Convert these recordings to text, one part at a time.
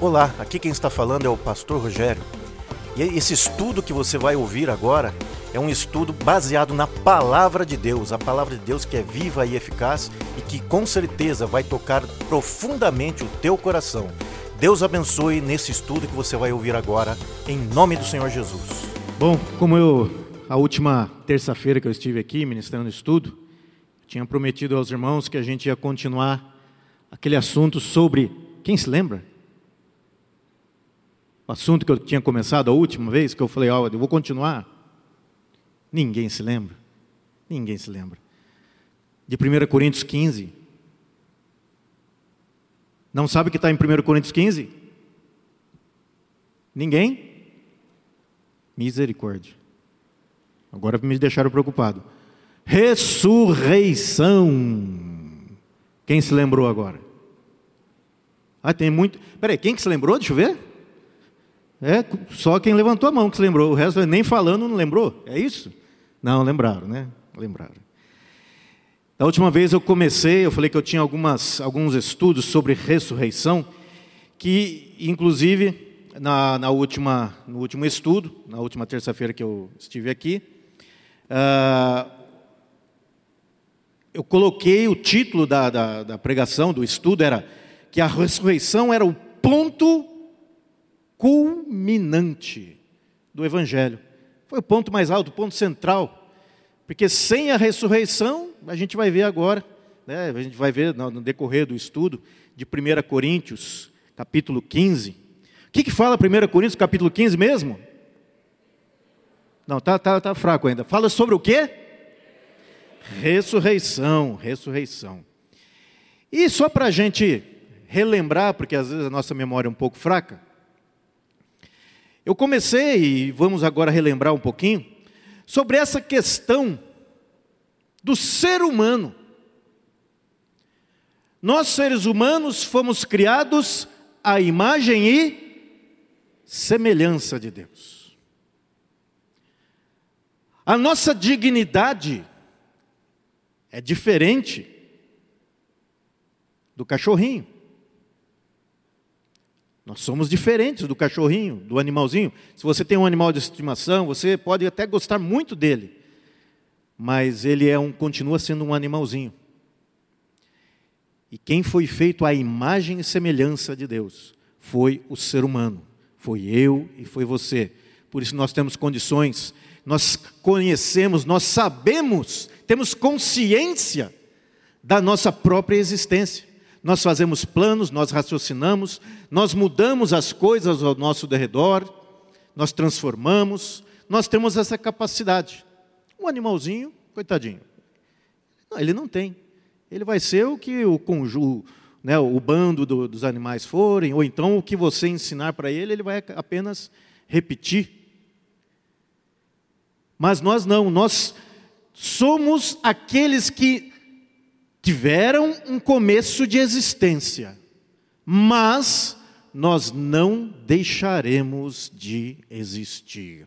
Olá, aqui quem está falando é o Pastor Rogério. E esse estudo que você vai ouvir agora é um estudo baseado na palavra de Deus, a palavra de Deus que é viva e eficaz e que com certeza vai tocar profundamente o teu coração. Deus abençoe nesse estudo que você vai ouvir agora, em nome do Senhor Jesus. Bom, como eu, a última terça-feira que eu estive aqui ministrando estudo, tinha prometido aos irmãos que a gente ia continuar aquele assunto sobre. Quem se lembra? O assunto que eu tinha começado a última vez, que eu falei, oh, eu vou continuar. Ninguém se lembra. Ninguém se lembra. De 1 Coríntios 15. Não sabe o que está em 1 Coríntios 15? Ninguém? Misericórdia. Agora me deixaram preocupado. Ressurreição. Quem se lembrou agora? Ah, tem muito. Peraí, quem que se lembrou? Deixa eu ver. É só quem levantou a mão que se lembrou, o resto nem falando não lembrou. É isso? Não, lembraram, né? Lembraram. Da última vez eu comecei, eu falei que eu tinha algumas, alguns estudos sobre ressurreição, que inclusive na, na última, no último estudo, na última terça-feira que eu estive aqui, uh, eu coloquei o título da, da, da pregação, do estudo, era que a ressurreição era o ponto culminante do Evangelho. Foi o ponto mais alto, o ponto central. Porque sem a ressurreição, a gente vai ver agora, né, a gente vai ver no decorrer do estudo de 1 Coríntios, capítulo 15. O que, que fala 1 Coríntios, capítulo 15 mesmo? Não, está tá, tá fraco ainda. Fala sobre o quê? Ressurreição, ressurreição. E só para a gente relembrar, porque às vezes a nossa memória é um pouco fraca, eu comecei, e vamos agora relembrar um pouquinho, sobre essa questão do ser humano. Nós, seres humanos, fomos criados à imagem e semelhança de Deus. A nossa dignidade é diferente do cachorrinho. Nós somos diferentes do cachorrinho, do animalzinho. Se você tem um animal de estimação, você pode até gostar muito dele, mas ele é um, continua sendo um animalzinho. E quem foi feito à imagem e semelhança de Deus foi o ser humano, foi eu e foi você. Por isso nós temos condições, nós conhecemos, nós sabemos, temos consciência da nossa própria existência nós fazemos planos, nós raciocinamos, nós mudamos as coisas ao nosso derredor, nós transformamos, nós temos essa capacidade. Um animalzinho, coitadinho, não, ele não tem. Ele vai ser o que o né, o bando do, dos animais forem, ou então o que você ensinar para ele, ele vai apenas repetir. Mas nós não, nós somos aqueles que tiveram um começo de existência, mas nós não deixaremos de existir.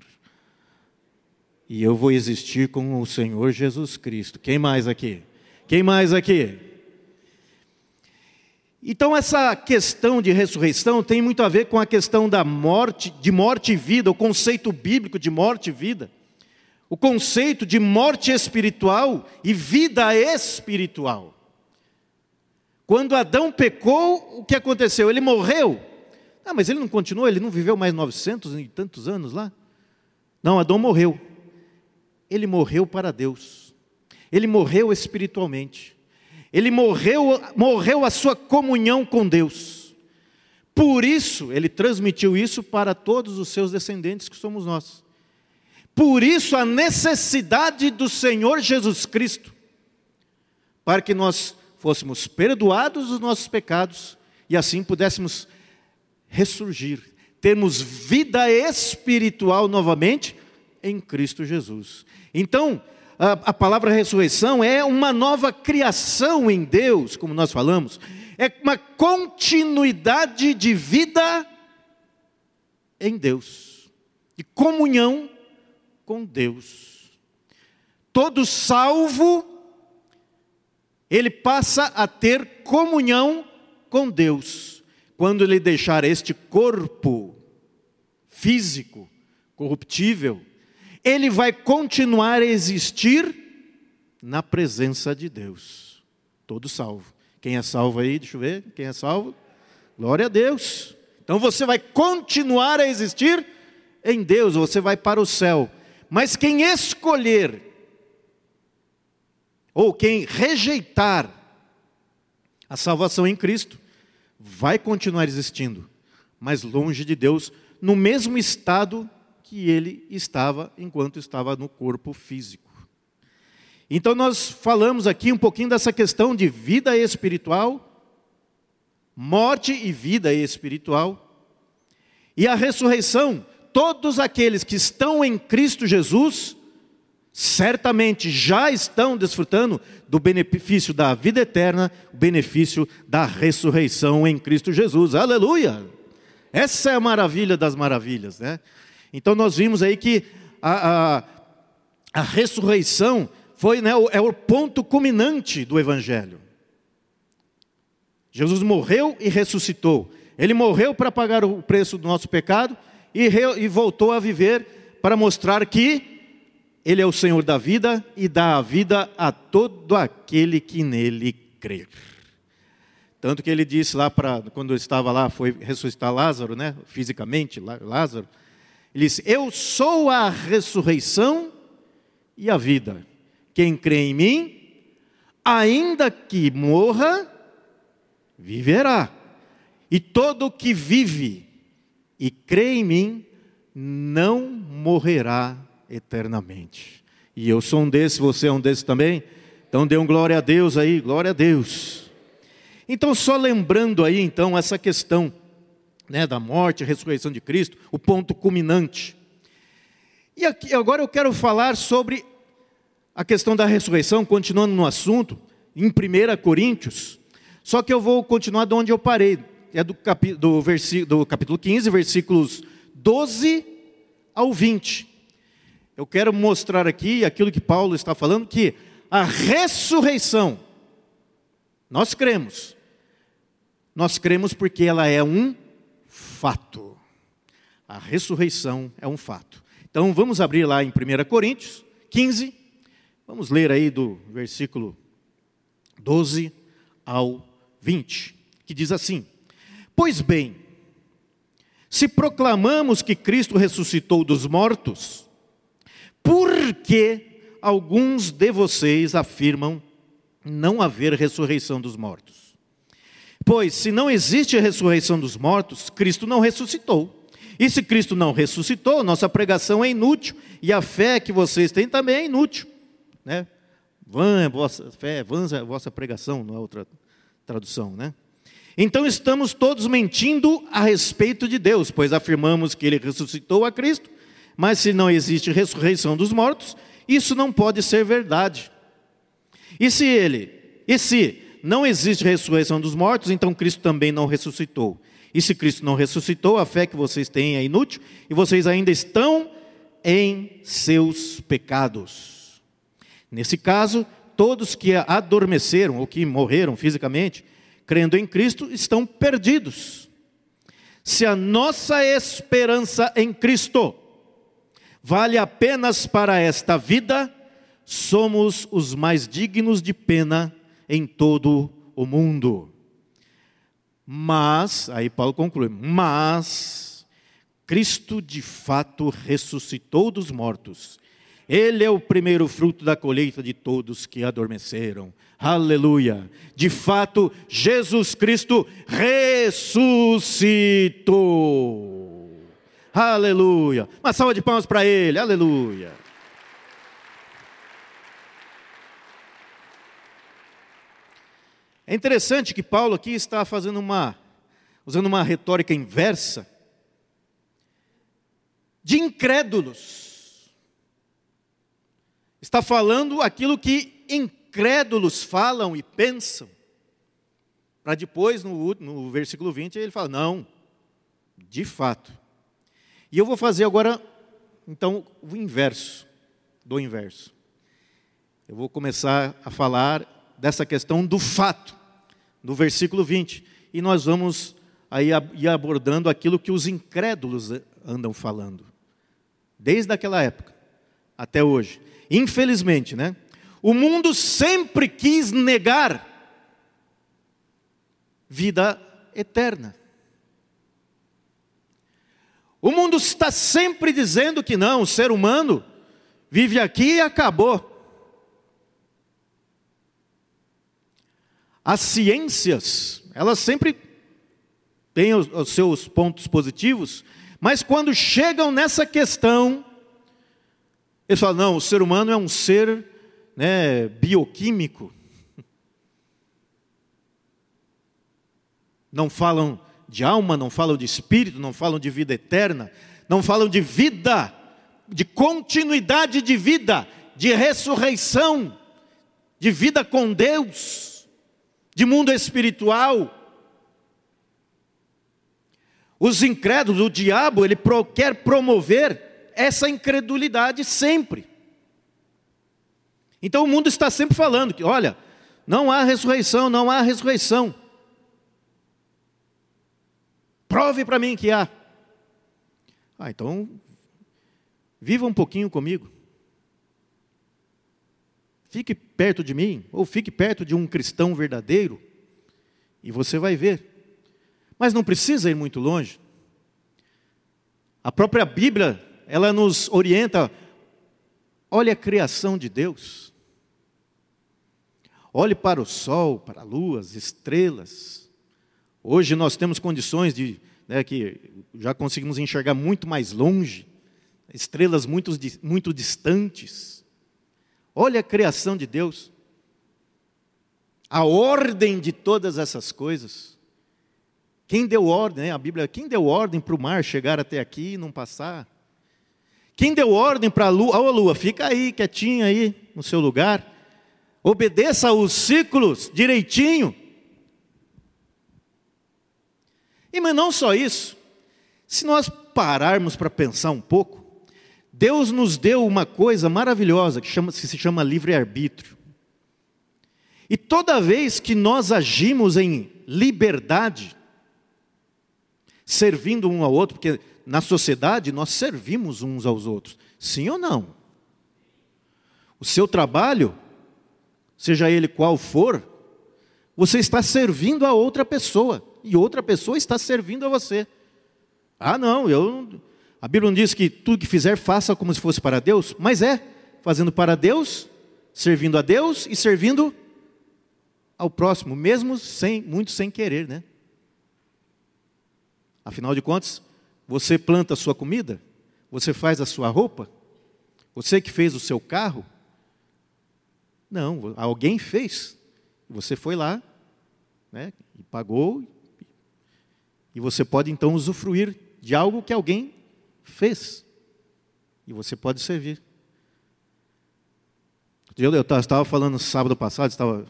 E eu vou existir com o Senhor Jesus Cristo. Quem mais aqui? Quem mais aqui? Então essa questão de ressurreição tem muito a ver com a questão da morte, de morte e vida, o conceito bíblico de morte e vida o conceito de morte espiritual e vida espiritual. Quando Adão pecou, o que aconteceu? Ele morreu. Ah, mas ele não continuou, ele não viveu mais 900 e tantos anos lá? Não, Adão morreu. Ele morreu para Deus. Ele morreu espiritualmente. Ele morreu, morreu a sua comunhão com Deus. Por isso, ele transmitiu isso para todos os seus descendentes, que somos nós. Por isso a necessidade do Senhor Jesus Cristo, para que nós fôssemos perdoados os nossos pecados e assim pudéssemos ressurgir, termos vida espiritual novamente em Cristo Jesus. Então, a, a, palavra ressurreição é uma nova criação em Deus, como nós falamos, é uma continuidade de vida em Deus, de comunhão com Deus. Todo salvo, ele passa a ter comunhão com Deus. quando ele deixar este corpo físico, corruptível, ele vai continuar a existir na presença de Deus. Todo salvo. Quem é salvo aí? Deixa eu ver. Quem é salvo? Glória a Deus. Então você vai continuar a existir em Deus, você vai para o céu. Mas quem escolher, ou quem rejeitar a salvação em Cristo, vai continuar existindo, mas longe de Deus, no mesmo estado que ele estava enquanto estava no corpo físico. Então nós falamos aqui um pouquinho dessa questão de vida espiritual, morte e vida espiritual, e a ressurreição. Todos aqueles que estão em Cristo Jesus, certamente já estão desfrutando do benefício da vida eterna, o benefício da ressurreição em Cristo Jesus. Aleluia! Essa é a maravilha das maravilhas, né? Então nós vimos aí que a, a, a ressurreição foi, né, é o ponto culminante do Evangelho. Jesus morreu e ressuscitou. Ele morreu para pagar o preço do nosso pecado e, re, e voltou a viver para mostrar que ele é o Senhor da vida e dá a vida a todo aquele que nele crer. Tanto que ele disse lá para quando estava lá, foi ressuscitar Lázaro, né? Fisicamente, Lázaro. Ele disse: "Eu sou a ressurreição e a vida. Quem crê em mim, ainda que morra, viverá. E todo que vive e crê em mim não morrerá eternamente. E eu sou um desses, você é um desses também? Então dê um glória a Deus aí, glória a Deus. Então, só lembrando aí, então, essa questão né, da morte, a ressurreição de Cristo, o ponto culminante. E aqui, agora eu quero falar sobre a questão da ressurreição, continuando no assunto, em 1 Coríntios, só que eu vou continuar de onde eu parei, é do, capi, do, do capítulo 15, versículos 12 ao 20. Eu quero mostrar aqui aquilo que Paulo está falando, que a ressurreição, nós cremos, nós cremos porque ela é um fato. A ressurreição é um fato. Então vamos abrir lá em 1 Coríntios 15, vamos ler aí do versículo 12 ao 20, que diz assim: Pois bem, se proclamamos que Cristo ressuscitou dos mortos, por que alguns de vocês afirmam não haver ressurreição dos mortos? Pois, se não existe ressurreição dos mortos, Cristo não ressuscitou. E se Cristo não ressuscitou, nossa pregação é inútil, e a fé que vocês têm também é inútil. Né? Vã é vossa fé, vã é vossa pregação, não é outra tradução, né? Então estamos todos mentindo a respeito de Deus, pois afirmamos que Ele ressuscitou a Cristo, mas se não existe ressurreição dos mortos, isso não pode ser verdade. E se ele, e se não existe ressurreição dos mortos, então Cristo também não ressuscitou. E se Cristo não ressuscitou, a fé que vocês têm é inútil e vocês ainda estão em seus pecados. Nesse caso, todos que adormeceram ou que morreram fisicamente, crendo em Cristo, estão perdidos. Se a nossa esperança em Cristo vale apenas para esta vida, somos os mais dignos de pena em todo o mundo. Mas, aí Paulo conclui, mas Cristo de fato ressuscitou dos mortos. Ele é o primeiro fruto da colheita de todos que adormeceram. Aleluia! De fato, Jesus Cristo ressuscitou. Aleluia. Uma salva de palmas para ele. Aleluia. É interessante que Paulo aqui está fazendo uma usando uma retórica inversa de incrédulos. Está falando aquilo que incrédulos falam e pensam. Para depois, no, no versículo 20, ele fala: não, de fato, e eu vou fazer agora, então, o inverso do inverso. Eu vou começar a falar dessa questão do fato, no versículo 20. E nós vamos aí ia abordando aquilo que os incrédulos andam falando. Desde aquela época até hoje. Infelizmente, né? O mundo sempre quis negar vida eterna. O mundo está sempre dizendo que não, o ser humano vive aqui e acabou. As ciências, elas sempre têm os, os seus pontos positivos, mas quando chegam nessa questão, eles falam: não, o ser humano é um ser né, bioquímico. Não falam de alma, não falam de espírito, não falam de vida eterna, não falam de vida, de continuidade de vida, de ressurreição, de vida com Deus, de mundo espiritual. Os incrédulos, o diabo, ele quer promover essa incredulidade sempre. Então o mundo está sempre falando que, olha, não há ressurreição, não há ressurreição. Prove para mim que há. Ah, então, viva um pouquinho comigo. Fique perto de mim, ou fique perto de um cristão verdadeiro, e você vai ver. Mas não precisa ir muito longe. A própria Bíblia, ela nos orienta. Olha a criação de Deus. Olhe para o sol, para a lua, as estrelas. Hoje nós temos condições de né, que já conseguimos enxergar muito mais longe, estrelas muito, muito distantes. Olha a criação de Deus, a ordem de todas essas coisas. Quem deu ordem, né? a Bíblia, quem deu ordem para o mar chegar até aqui e não passar? Quem deu ordem para a lua? Ô lua, fica aí, quietinha aí, no seu lugar. Obedeça os ciclos direitinho. E mas não só isso. Se nós pararmos para pensar um pouco, Deus nos deu uma coisa maravilhosa que, chama, que se chama livre-arbítrio. E toda vez que nós agimos em liberdade, servindo um ao outro, porque na sociedade nós servimos uns aos outros, sim ou não? O seu trabalho, seja ele qual for, você está servindo a outra pessoa e outra pessoa está servindo a você. Ah, não, eu a Bíblia não diz que tudo que fizer faça como se fosse para Deus, mas é fazendo para Deus, servindo a Deus e servindo ao próximo, mesmo sem muito sem querer, né? Afinal de contas, você planta a sua comida, você faz a sua roupa, você que fez o seu carro, não, alguém fez. Você foi lá, né, e pagou e você pode então usufruir de algo que alguém fez. E você pode servir. Eu estava falando sábado passado, estava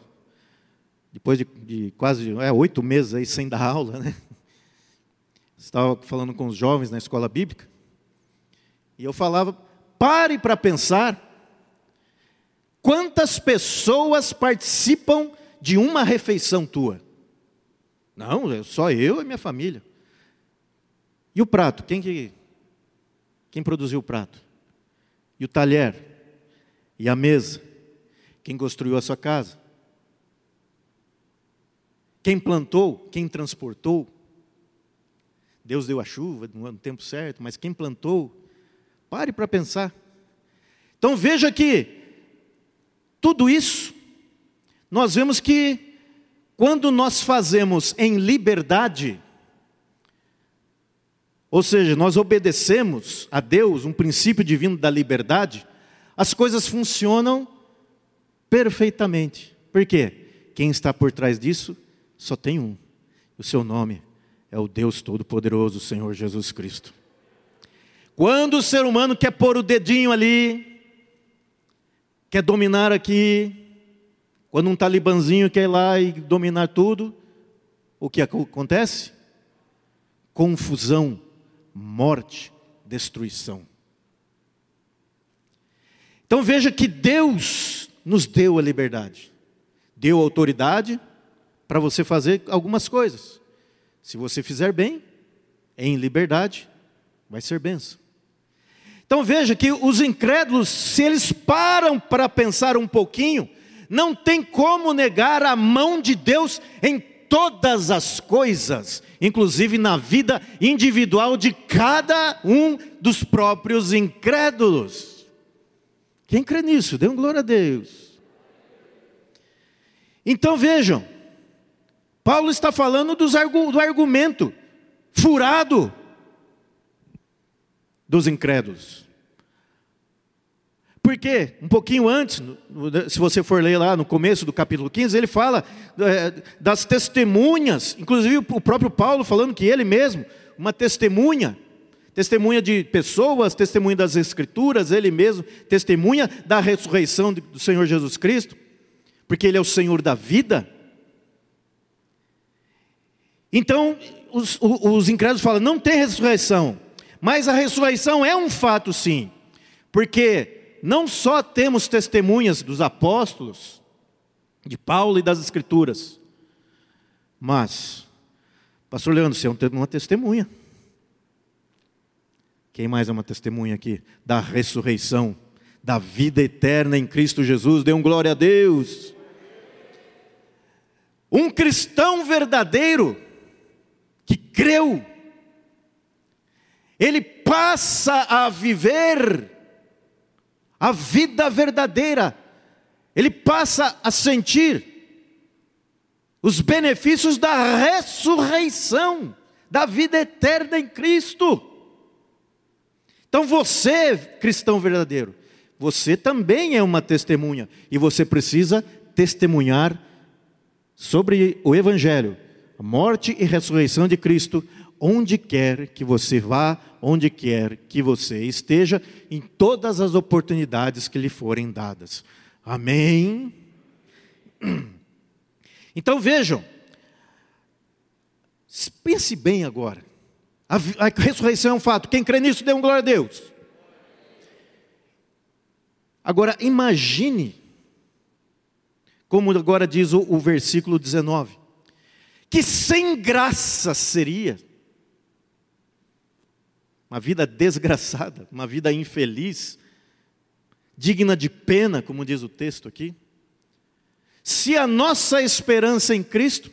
depois de, de quase é, oito meses aí sem dar aula, né? Estava falando com os jovens na escola bíblica. E eu falava, pare para pensar quantas pessoas participam de uma refeição tua. Não, é só eu e minha família. E o prato? Quem que quem produziu o prato? E o talher? E a mesa? Quem construiu a sua casa? Quem plantou? Quem transportou? Deus deu a chuva no tempo certo, mas quem plantou? Pare para pensar. Então veja que tudo isso nós vemos que quando nós fazemos em liberdade, ou seja, nós obedecemos a Deus, um princípio divino da liberdade, as coisas funcionam perfeitamente. Por quê? Quem está por trás disso só tem um. O seu nome é o Deus Todo-Poderoso, o Senhor Jesus Cristo. Quando o ser humano quer pôr o dedinho ali, quer dominar aqui, quando um talibanzinho quer ir lá e dominar tudo, o que acontece? Confusão, morte, destruição. Então veja que Deus nos deu a liberdade, deu autoridade para você fazer algumas coisas. Se você fizer bem, em liberdade, vai ser benção. Então veja que os incrédulos, se eles param para pensar um pouquinho, não tem como negar a mão de Deus em todas as coisas, inclusive na vida individual de cada um dos próprios incrédulos. Quem crê nisso? Dê um glória a Deus. Então vejam, Paulo está falando dos, do argumento furado dos incrédulos. Porque um pouquinho antes, se você for ler lá no começo do capítulo 15, ele fala é, das testemunhas, inclusive o próprio Paulo falando que ele mesmo, uma testemunha, testemunha de pessoas, testemunha das Escrituras, ele mesmo, testemunha da ressurreição do Senhor Jesus Cristo, porque ele é o Senhor da vida. Então, os, os incrédulos falam: não tem ressurreição, mas a ressurreição é um fato sim, porque não só temos testemunhas dos apóstolos, de Paulo e das Escrituras, mas, Pastor Leandro, você é uma testemunha. Quem mais é uma testemunha aqui? Da ressurreição, da vida eterna em Cristo Jesus. Dê um glória a Deus. Um cristão verdadeiro que creu, ele passa a viver a vida verdadeira, ele passa a sentir os benefícios da ressurreição, da vida eterna em Cristo. Então você, cristão verdadeiro, você também é uma testemunha e você precisa testemunhar sobre o Evangelho, a morte e ressurreição de Cristo, onde quer que você vá, onde quer que você esteja, em todas as oportunidades que lhe forem dadas. Amém? Então vejam, pense bem agora. A, a ressurreição é um fato. Quem crê nisso, dê um glória a Deus. Agora, imagine, como agora diz o, o versículo 19 que sem graça seria. Uma vida desgraçada, uma vida infeliz, digna de pena, como diz o texto aqui. Se a nossa esperança em Cristo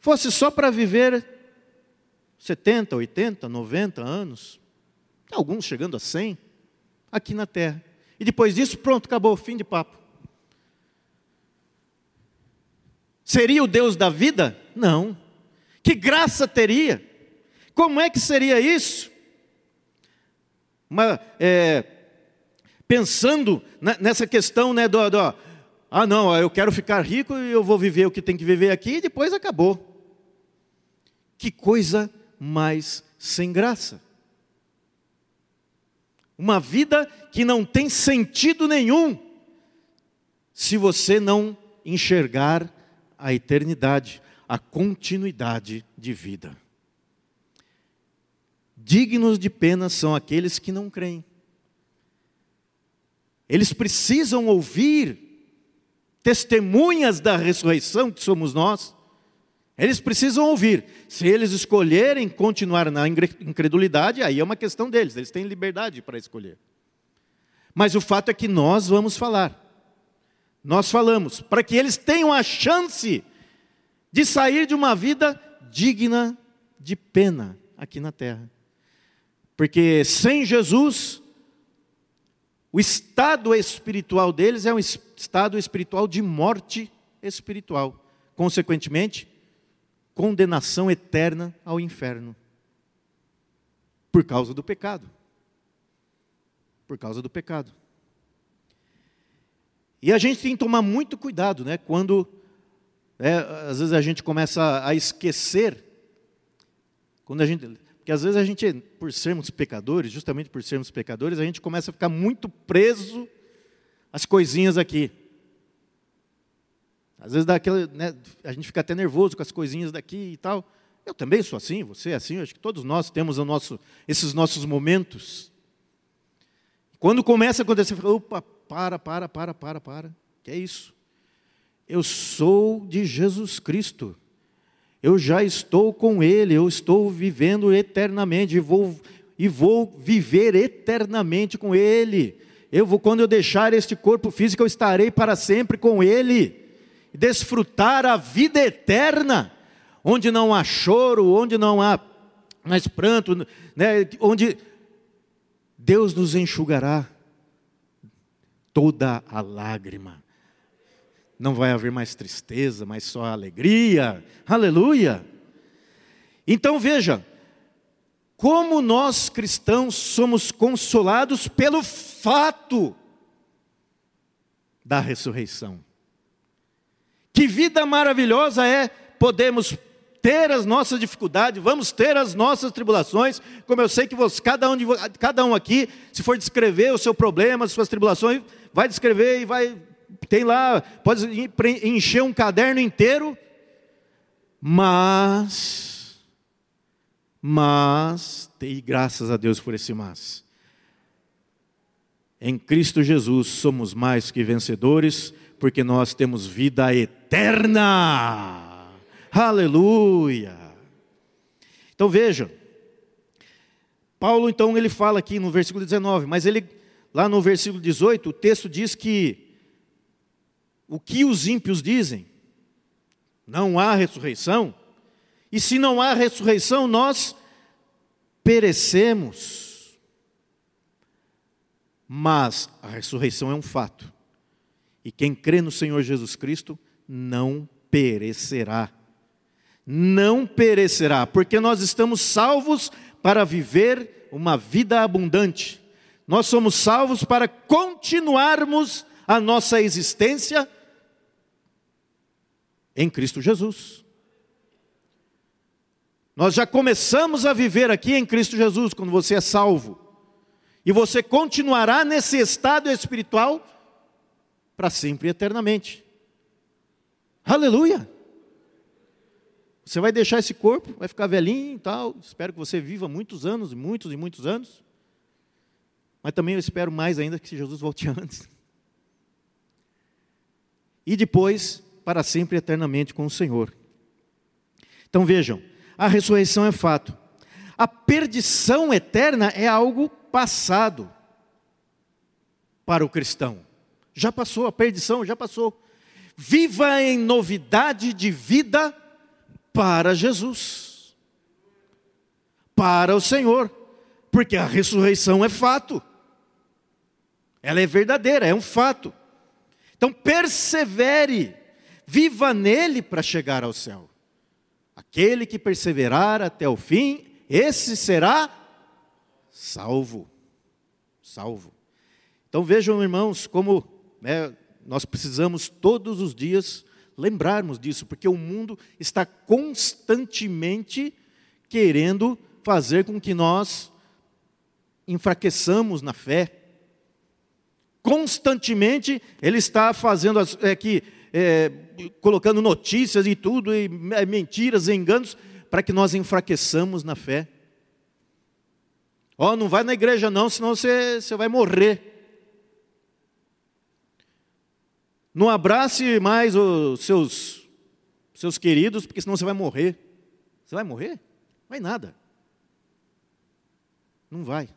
fosse só para viver 70, 80, 90 anos, alguns chegando a 100, aqui na terra. E depois disso, pronto, acabou, fim de papo. Seria o Deus da vida? Não. Que graça teria? Como é que seria isso? Uma, é, pensando nessa questão né, do, do, ah não, eu quero ficar rico e eu vou viver o que tem que viver aqui e depois acabou. Que coisa mais sem graça. Uma vida que não tem sentido nenhum se você não enxergar a eternidade, a continuidade de vida. Dignos de pena são aqueles que não creem. Eles precisam ouvir testemunhas da ressurreição que somos nós. Eles precisam ouvir. Se eles escolherem continuar na incredulidade, aí é uma questão deles, eles têm liberdade para escolher. Mas o fato é que nós vamos falar. Nós falamos, para que eles tenham a chance de sair de uma vida digna de pena aqui na terra. Porque sem Jesus, o estado espiritual deles é um estado espiritual de morte espiritual. Consequentemente, condenação eterna ao inferno. Por causa do pecado. Por causa do pecado. E a gente tem que tomar muito cuidado, né? Quando, é, às vezes a gente começa a esquecer, quando a gente, porque às vezes a gente, por sermos pecadores, justamente por sermos pecadores, a gente começa a ficar muito preso às coisinhas aqui. Às vezes dá aquela, né, a gente fica até nervoso com as coisinhas daqui e tal. Eu também sou assim, você é assim, acho que todos nós temos nosso, esses nossos momentos. Quando começa a acontecer, opa, para, para, para, para, para. Que é isso? Eu sou de Jesus Cristo. Eu já estou com Ele, eu estou vivendo eternamente e vou, e vou viver eternamente com Ele. Eu vou, quando eu deixar este corpo físico, eu estarei para sempre com Ele, desfrutar a vida eterna, onde não há choro, onde não há mais pranto, né, onde Deus nos enxugará toda a lágrima. Não vai haver mais tristeza, mas só alegria. Aleluia! Então veja, como nós cristãos somos consolados pelo fato da ressurreição. Que vida maravilhosa é podemos ter as nossas dificuldades, vamos ter as nossas tribulações, como eu sei que você, cada, um cada um aqui, se for descrever o seu problema, as suas tribulações, vai descrever e vai, tem lá, pode encher um caderno inteiro, mas, mas, e graças a Deus por esse mas, em Cristo Jesus somos mais que vencedores, porque nós temos vida eterna. Aleluia! Então vejam, Paulo então ele fala aqui no versículo 19, mas ele lá no versículo 18, o texto diz que o que os ímpios dizem? Não há ressurreição? E se não há ressurreição, nós perecemos. Mas a ressurreição é um fato. E quem crê no Senhor Jesus Cristo não perecerá não perecerá, porque nós estamos salvos para viver uma vida abundante. Nós somos salvos para continuarmos a nossa existência em Cristo Jesus. Nós já começamos a viver aqui em Cristo Jesus quando você é salvo. E você continuará nesse estado espiritual para sempre e eternamente. Aleluia! Você vai deixar esse corpo, vai ficar velhinho e tal. Espero que você viva muitos anos, muitos e muitos anos. Mas também eu espero mais ainda que Jesus volte antes. E depois, para sempre eternamente com o Senhor. Então vejam, a ressurreição é fato. A perdição eterna é algo passado para o cristão. Já passou, a perdição já passou. Viva em novidade de vida para Jesus, para o Senhor, porque a ressurreição é fato, ela é verdadeira, é um fato. Então persevere, viva nele para chegar ao céu. Aquele que perseverar até o fim, esse será salvo. Salvo. Então vejam, irmãos, como né, nós precisamos todos os dias lembrarmos disso, porque o mundo está constantemente querendo fazer com que nós enfraqueçamos na fé. Constantemente ele está fazendo é, que, é, colocando notícias e tudo, e é, mentiras, e enganos, para que nós enfraqueçamos na fé. Ó, oh, não vai na igreja não, senão você, você vai morrer. Não abrace mais os seus, seus queridos, porque senão você vai morrer. Você vai morrer? Vai nada. Não vai.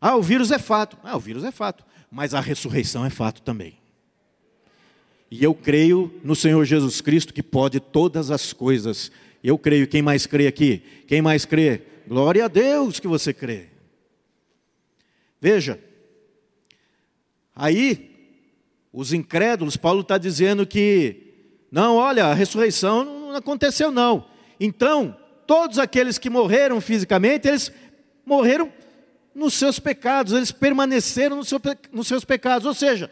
Ah, o vírus é fato. Ah, o vírus é fato. Mas a ressurreição é fato também. E eu creio no Senhor Jesus Cristo que pode todas as coisas. Eu creio. Quem mais crê aqui? Quem mais crê? Glória a Deus que você crê. Veja. Aí os incrédulos, Paulo está dizendo que, não, olha, a ressurreição não aconteceu, não. Então, todos aqueles que morreram fisicamente, eles morreram nos seus pecados, eles permaneceram nos seus pecados, ou seja,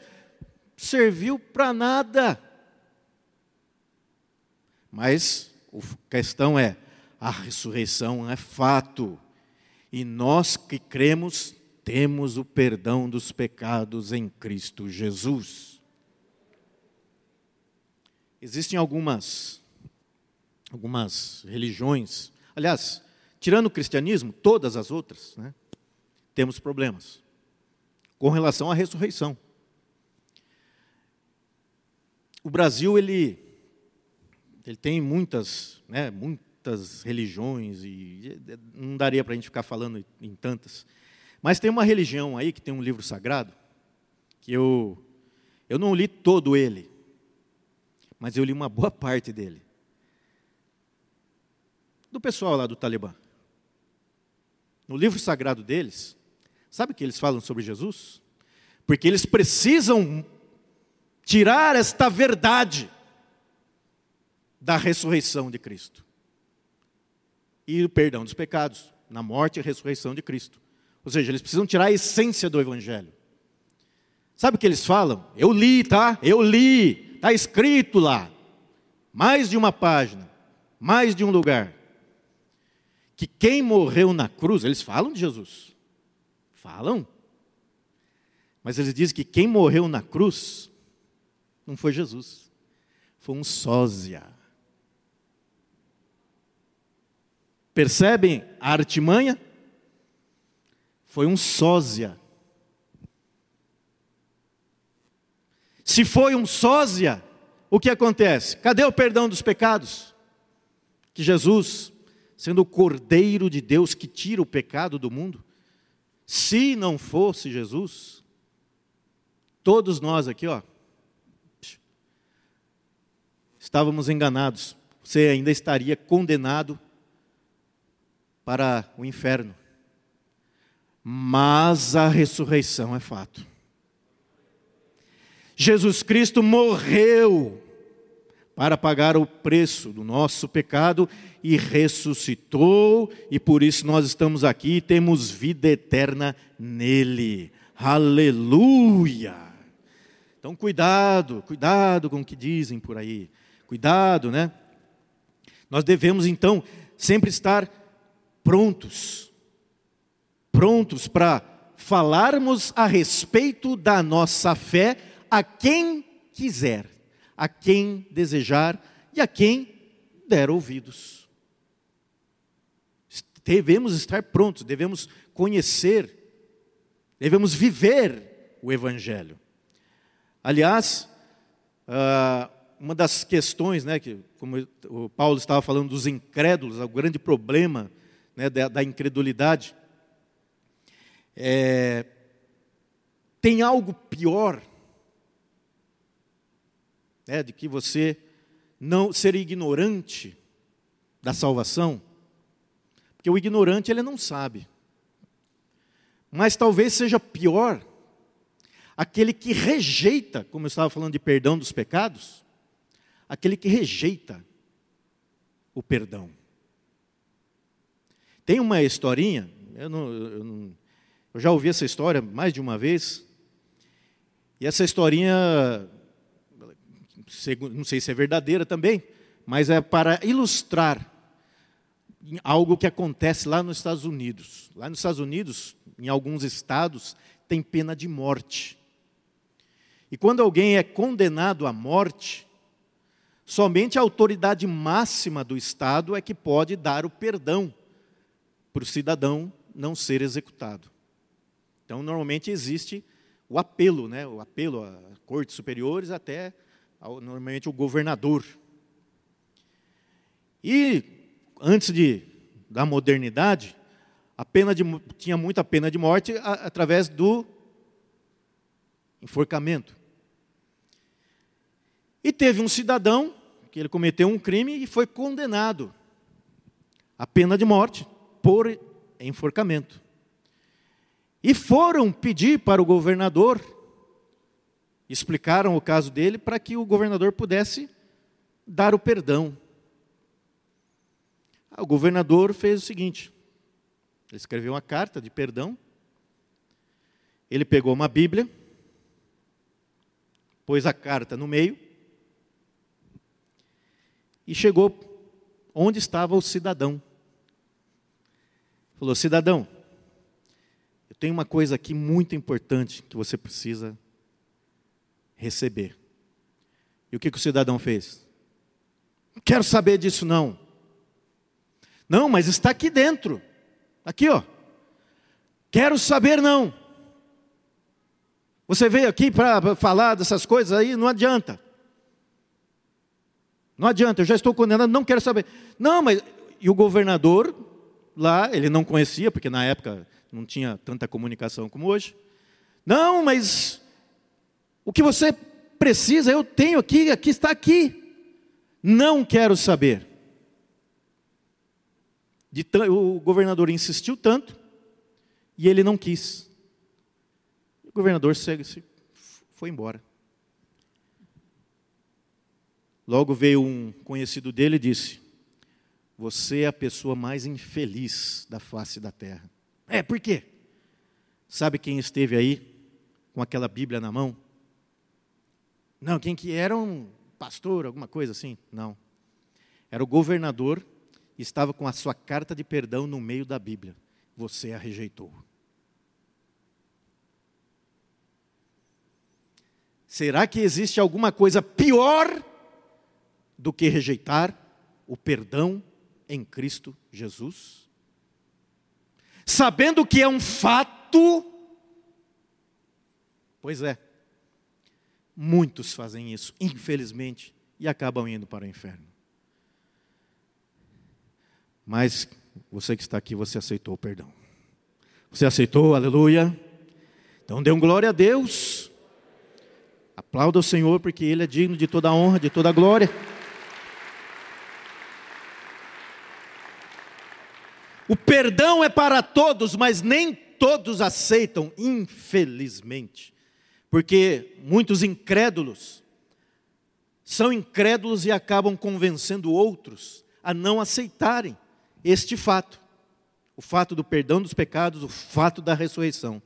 serviu para nada. Mas a questão é: a ressurreição é fato, e nós que cremos temos o perdão dos pecados em Cristo Jesus. Existem algumas algumas religiões, aliás, tirando o cristianismo, todas as outras, né, temos problemas com relação à ressurreição. O Brasil ele Ele tem muitas, né, muitas religiões e não daria para a gente ficar falando em tantas. Mas tem uma religião aí que tem um livro sagrado que eu eu não li todo ele, mas eu li uma boa parte dele. Do pessoal lá do Talibã. No livro sagrado deles, sabe o que eles falam sobre Jesus? Porque eles precisam tirar esta verdade da ressurreição de Cristo e o perdão dos pecados, na morte e ressurreição de Cristo. Ou seja, eles precisam tirar a essência do Evangelho. Sabe o que eles falam? Eu li, tá? Eu li, está escrito lá, mais de uma página, mais de um lugar, que quem morreu na cruz, eles falam de Jesus, falam, mas eles dizem que quem morreu na cruz não foi Jesus, foi um sósia. Percebem a artimanha? Foi um sósia. Se foi um sósia, o que acontece? Cadê o perdão dos pecados? Que Jesus, sendo o Cordeiro de Deus que tira o pecado do mundo, se não fosse Jesus, todos nós aqui, ó, estávamos enganados. Você ainda estaria condenado para o inferno. Mas a ressurreição é fato. Jesus Cristo morreu para pagar o preço do nosso pecado e ressuscitou, e por isso nós estamos aqui e temos vida eterna nele. Aleluia! Então, cuidado, cuidado com o que dizem por aí. Cuidado, né? Nós devemos então sempre estar prontos, prontos para falarmos a respeito da nossa fé a quem quiser, a quem desejar e a quem der ouvidos. Devemos estar prontos, devemos conhecer, devemos viver o Evangelho. Aliás, uh, uma das questões, né, que como o Paulo estava falando dos incrédulos, o grande problema né, da, da incredulidade, é, tem algo pior, né, de que você não ser ignorante da salvação, porque o ignorante ele não sabe. Mas talvez seja pior aquele que rejeita, como eu estava falando de perdão dos pecados, aquele que rejeita o perdão. Tem uma historinha, eu, não, eu, não, eu já ouvi essa história mais de uma vez, e essa historinha, não sei se é verdadeira também, mas é para ilustrar algo que acontece lá nos Estados Unidos. Lá nos Estados Unidos, em alguns estados, tem pena de morte. E quando alguém é condenado à morte, Somente a autoridade máxima do Estado é que pode dar o perdão para o cidadão não ser executado. Então, normalmente existe o apelo, né? o apelo a cortes superiores até, ao, normalmente, o governador. E, antes de, da modernidade, a pena de, tinha muita pena de morte a, através do enforcamento. E teve um cidadão que ele cometeu um crime e foi condenado à pena de morte por enforcamento. E foram pedir para o governador, explicaram o caso dele para que o governador pudesse dar o perdão. Ah, o governador fez o seguinte: ele escreveu uma carta de perdão, ele pegou uma Bíblia, pôs a carta no meio, e chegou onde estava o cidadão. Falou: Cidadão, eu tenho uma coisa aqui muito importante que você precisa receber. E o que, que o cidadão fez? Não quero saber disso, não. Não, mas está aqui dentro. Aqui, ó. Quero saber, não. Você veio aqui para falar dessas coisas aí, não adianta. Não adianta, eu já estou condenado, não quero saber. Não, mas. E o governador, lá, ele não conhecia, porque na época não tinha tanta comunicação como hoje. Não, mas. O que você precisa, eu tenho aqui, aqui está aqui. Não quero saber. o governador insistiu tanto e ele não quis. O governador foi embora. Logo veio um conhecido dele e disse: Você é a pessoa mais infeliz da face da terra. É, por quê? Sabe quem esteve aí com aquela Bíblia na mão? Não, quem que era um pastor, alguma coisa assim? Não. Era o governador e estava com a sua carta de perdão no meio da Bíblia. Você a rejeitou. Será que existe alguma coisa pior do que rejeitar o perdão em Cristo Jesus? Sabendo que é um fato, pois é, muitos fazem isso, infelizmente, e acabam indo para o inferno. Mas você que está aqui, você aceitou o perdão. Você aceitou, aleluia. Então dê um glória a Deus. Aplauda o Senhor, porque Ele é digno de toda a honra, de toda a glória. O perdão é para todos, mas nem todos aceitam, infelizmente. Porque muitos incrédulos são incrédulos e acabam convencendo outros a não aceitarem este fato. O fato do perdão dos pecados, o fato da ressurreição.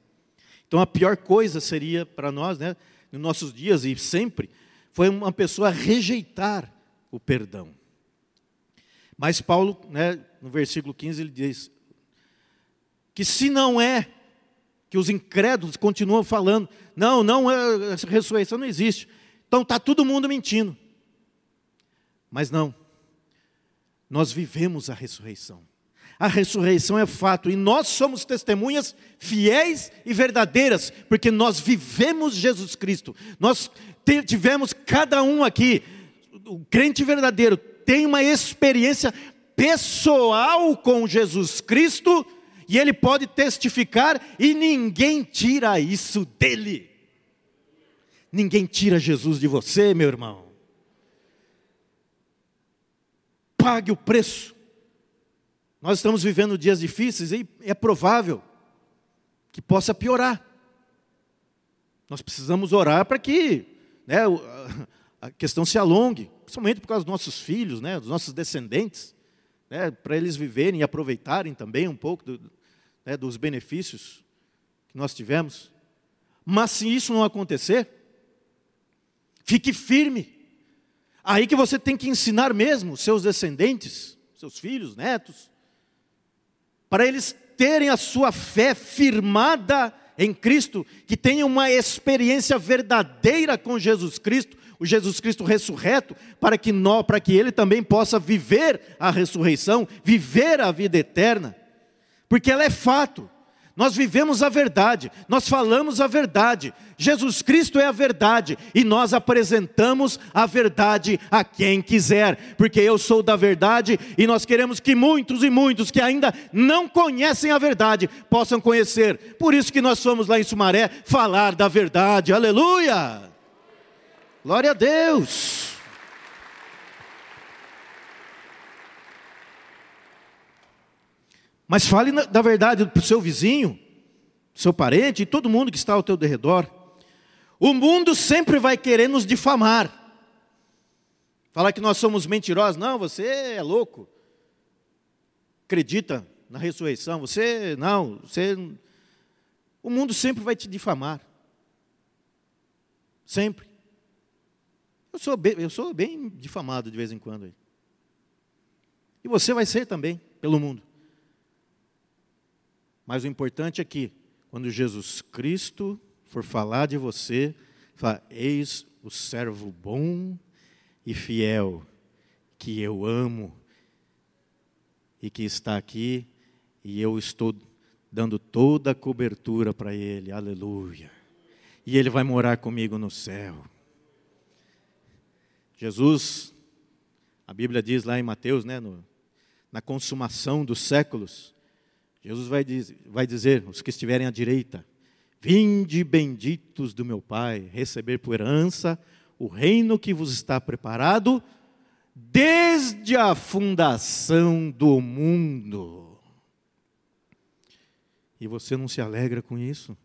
Então a pior coisa seria para nós, né, nos nossos dias e sempre, foi uma pessoa rejeitar o perdão. Mas Paulo, né, no versículo 15, ele diz que se não é, que os incrédulos continuam falando, não, não, essa ressurreição não existe. Então está todo mundo mentindo. Mas não, nós vivemos a ressurreição. A ressurreição é fato e nós somos testemunhas fiéis e verdadeiras, porque nós vivemos Jesus Cristo. Nós tivemos cada um aqui, o crente verdadeiro tem uma experiência pessoal com Jesus Cristo e ele pode testificar e ninguém tira isso dele. Ninguém tira Jesus de você, meu irmão. Pague o preço. Nós estamos vivendo dias difíceis e é provável que possa piorar. Nós precisamos orar para que né, a questão se alongue principalmente por causa dos nossos filhos, né, dos nossos descendentes, né, para eles viverem e aproveitarem também um pouco do, né, dos benefícios que nós tivemos. Mas se isso não acontecer, fique firme. Aí que você tem que ensinar mesmo seus descendentes, seus filhos, netos, para eles terem a sua fé firmada em Cristo, que tenham uma experiência verdadeira com Jesus Cristo, o Jesus Cristo ressurreto, para que nós, para que ele também possa viver a ressurreição, viver a vida eterna, porque ela é fato. Nós vivemos a verdade, nós falamos a verdade. Jesus Cristo é a verdade e nós apresentamos a verdade a quem quiser, porque eu sou da verdade e nós queremos que muitos e muitos que ainda não conhecem a verdade possam conhecer. Por isso que nós fomos lá em Sumaré falar da verdade. Aleluia! Glória a Deus. Mas fale da verdade para o seu vizinho, seu parente e todo mundo que está ao teu redor. O mundo sempre vai querer nos difamar. Falar que nós somos mentirosos. Não, você é louco. Acredita na ressurreição. Você, não, você. O mundo sempre vai te difamar. Sempre. Eu sou bem, eu sou bem difamado de vez em quando. E você vai ser também, pelo mundo. Mas o importante é que, quando Jesus Cristo for falar de você, fala, eis o servo bom e fiel, que eu amo e que está aqui, e eu estou dando toda a cobertura para ele, aleluia. E ele vai morar comigo no céu. Jesus A Bíblia diz lá em Mateus, né, no, na consumação dos séculos, Jesus vai, diz, vai dizer, os que estiverem à direita, Vinde benditos do meu Pai, receber por herança o reino que vos está preparado desde a fundação do mundo. E você não se alegra com isso?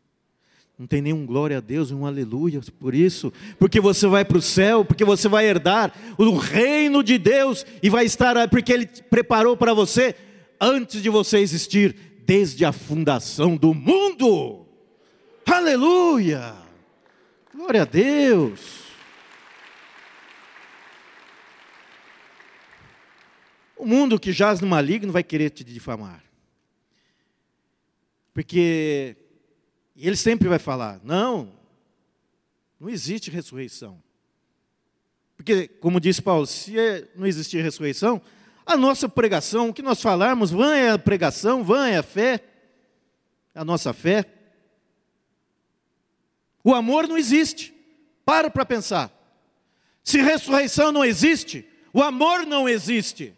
Não tem nenhum glória a Deus, um aleluia por isso, porque você vai para o céu, porque você vai herdar o reino de Deus e vai estar, porque Ele preparou para você antes de você existir, desde a fundação do mundo. Aleluia! Glória a Deus! O mundo que jaz no maligno vai querer te difamar. Porque ele sempre vai falar: não, não existe ressurreição. Porque, como disse Paulo, se é, não existir ressurreição, a nossa pregação, o que nós falarmos, vã é a pregação, vã é a fé, a nossa fé. O amor não existe. Para para pensar. Se ressurreição não existe, o amor não existe.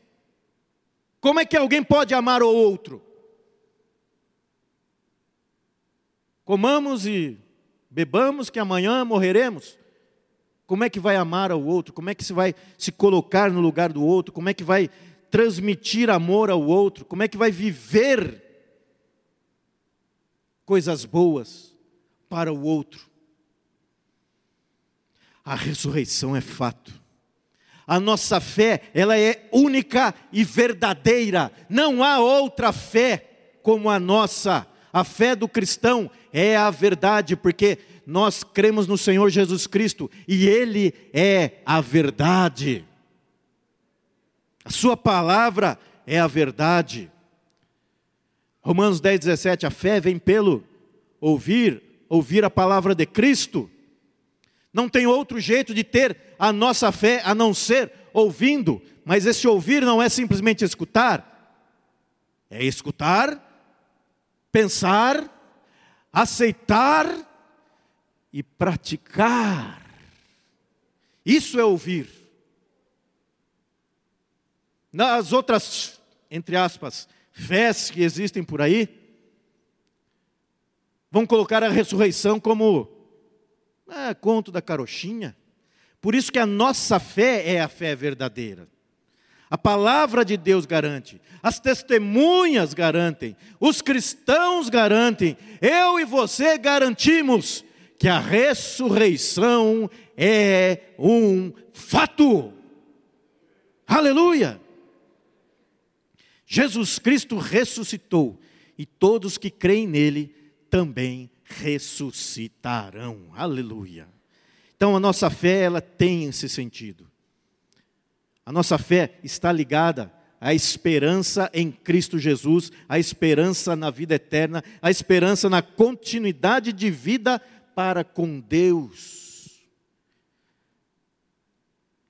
Como é que alguém pode amar o outro? Comamos e bebamos que amanhã morreremos. Como é que vai amar ao outro? Como é que se vai se colocar no lugar do outro? Como é que vai transmitir amor ao outro? Como é que vai viver coisas boas para o outro? A ressurreição é fato. A nossa fé, ela é única e verdadeira. Não há outra fé como a nossa. A fé do cristão é a verdade, porque nós cremos no Senhor Jesus Cristo e Ele é a verdade. A Sua palavra é a verdade. Romanos 10, 17: a fé vem pelo ouvir, ouvir a palavra de Cristo. Não tem outro jeito de ter a nossa fé a não ser ouvindo, mas esse ouvir não é simplesmente escutar, é escutar, pensar, aceitar e praticar. Isso é ouvir. Nas outras, entre aspas, fés que existem por aí, vão colocar a ressurreição como ah, conto da carochinha. Por isso que a nossa fé é a fé verdadeira. A palavra de Deus garante, as testemunhas garantem, os cristãos garantem, eu e você garantimos que a ressurreição é um fato. Aleluia! Jesus Cristo ressuscitou e todos que creem nele também ressuscitarão. Aleluia. Então a nossa fé ela tem esse sentido. A nossa fé está ligada à esperança em Cristo Jesus, à esperança na vida eterna, à esperança na continuidade de vida para com Deus.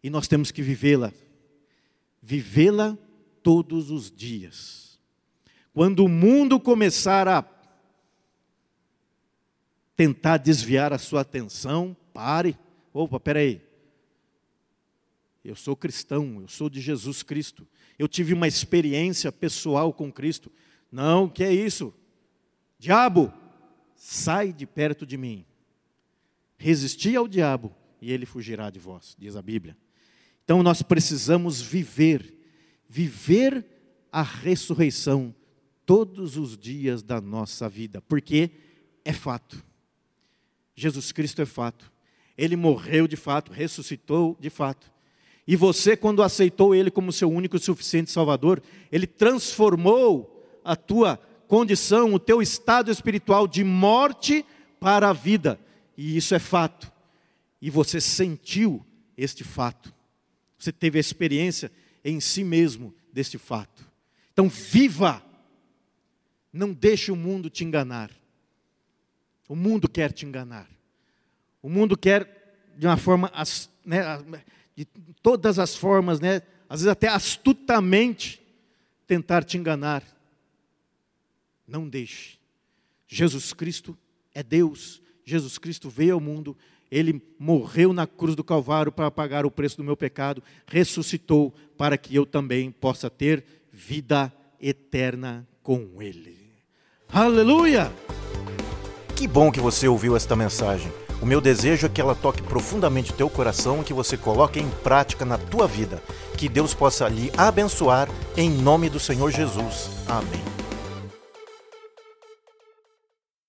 E nós temos que vivê-la, vivê-la todos os dias. Quando o mundo começar a tentar desviar a sua atenção, pare. Opa, peraí. Eu sou cristão, eu sou de Jesus Cristo. Eu tive uma experiência pessoal com Cristo. Não, que é isso? Diabo, sai de perto de mim. Resisti ao diabo e ele fugirá de vós, diz a Bíblia. Então nós precisamos viver, viver a ressurreição todos os dias da nossa vida, porque é fato. Jesus Cristo é fato. Ele morreu de fato, ressuscitou de fato. E você, quando aceitou Ele como seu único e suficiente Salvador, Ele transformou a tua condição, o teu estado espiritual de morte para a vida. E isso é fato. E você sentiu este fato. Você teve a experiência em si mesmo deste fato. Então, viva! Não deixe o mundo te enganar. O mundo quer te enganar. O mundo quer, de uma forma, né, de todas as formas, né, às vezes até astutamente, tentar te enganar. Não deixe. Jesus Cristo é Deus. Jesus Cristo veio ao mundo. Ele morreu na cruz do Calvário para pagar o preço do meu pecado, ressuscitou para que eu também possa ter vida eterna com Ele. Aleluia! Que bom que você ouviu esta mensagem. O meu desejo é que ela toque profundamente o teu coração e que você coloque em prática na tua vida. Que Deus possa lhe abençoar em nome do Senhor Jesus. Amém.